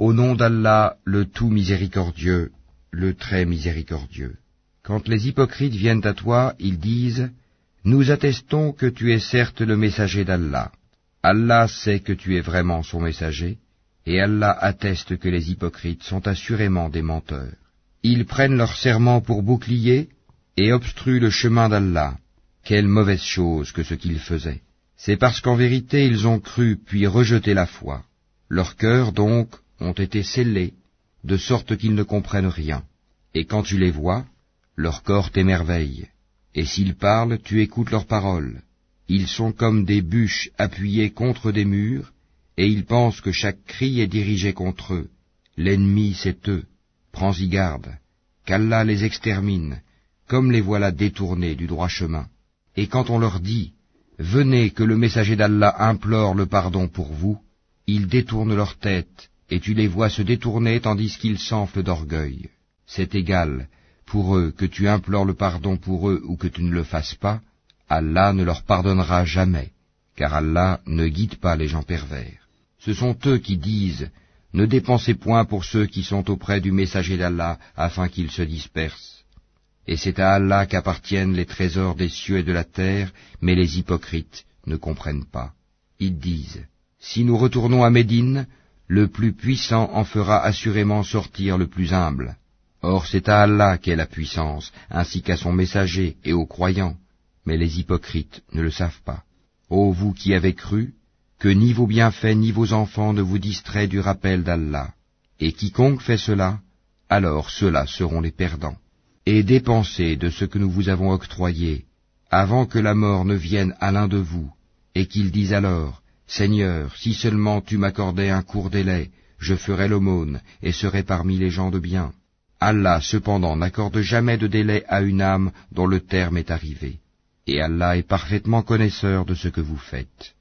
Au nom d'Allah, le tout miséricordieux, le très miséricordieux. Quand les hypocrites viennent à toi, ils disent, Nous attestons que tu es certes le messager d'Allah. Allah sait que tu es vraiment son messager, et Allah atteste que les hypocrites sont assurément des menteurs. Ils prennent leur serment pour bouclier et obstruent le chemin d'Allah. Quelle mauvaise chose que ce qu'ils faisaient. C'est parce qu'en vérité ils ont cru puis rejeté la foi. Leurs cœurs donc ont été scellés, de sorte qu'ils ne comprennent rien. Et quand tu les vois, leur corps t'émerveille. Et s'ils parlent, tu écoutes leurs paroles. Ils sont comme des bûches appuyées contre des murs, et ils pensent que chaque cri est dirigé contre eux. L'ennemi, c'est eux. Prends-y garde. Qu'Allah les extermine, comme les voilà détournés du droit chemin. Et quand on leur dit, Venez que le messager d'Allah implore le pardon pour vous, ils détournent leur tête, et tu les vois se détourner tandis qu'ils s'enflent d'orgueil. C'est égal, pour eux, que tu implores le pardon pour eux ou que tu ne le fasses pas, Allah ne leur pardonnera jamais, car Allah ne guide pas les gens pervers. Ce sont eux qui disent, ne dépensez point pour ceux qui sont auprès du messager d'Allah afin qu'ils se dispersent. Et c'est à Allah qu'appartiennent les trésors des cieux et de la terre, mais les hypocrites ne comprennent pas. Ils disent, si nous retournons à Médine, le plus puissant en fera assurément sortir le plus humble. Or c'est à Allah qu'est la puissance, ainsi qu'à son messager et aux croyants, mais les hypocrites ne le savent pas. Ô vous qui avez cru, que ni vos bienfaits ni vos enfants ne vous distraient du rappel d'Allah. Et quiconque fait cela, alors ceux-là seront les perdants. Et dépensez de ce que nous vous avons octroyé, avant que la mort ne vienne à l'un de vous, et qu'il dise alors, Seigneur, si seulement tu m'accordais un court délai, je ferais l'aumône, et serais parmi les gens de bien. Allah cependant n'accorde jamais de délai à une âme dont le terme est arrivé. Et Allah est parfaitement connaisseur de ce que vous faites.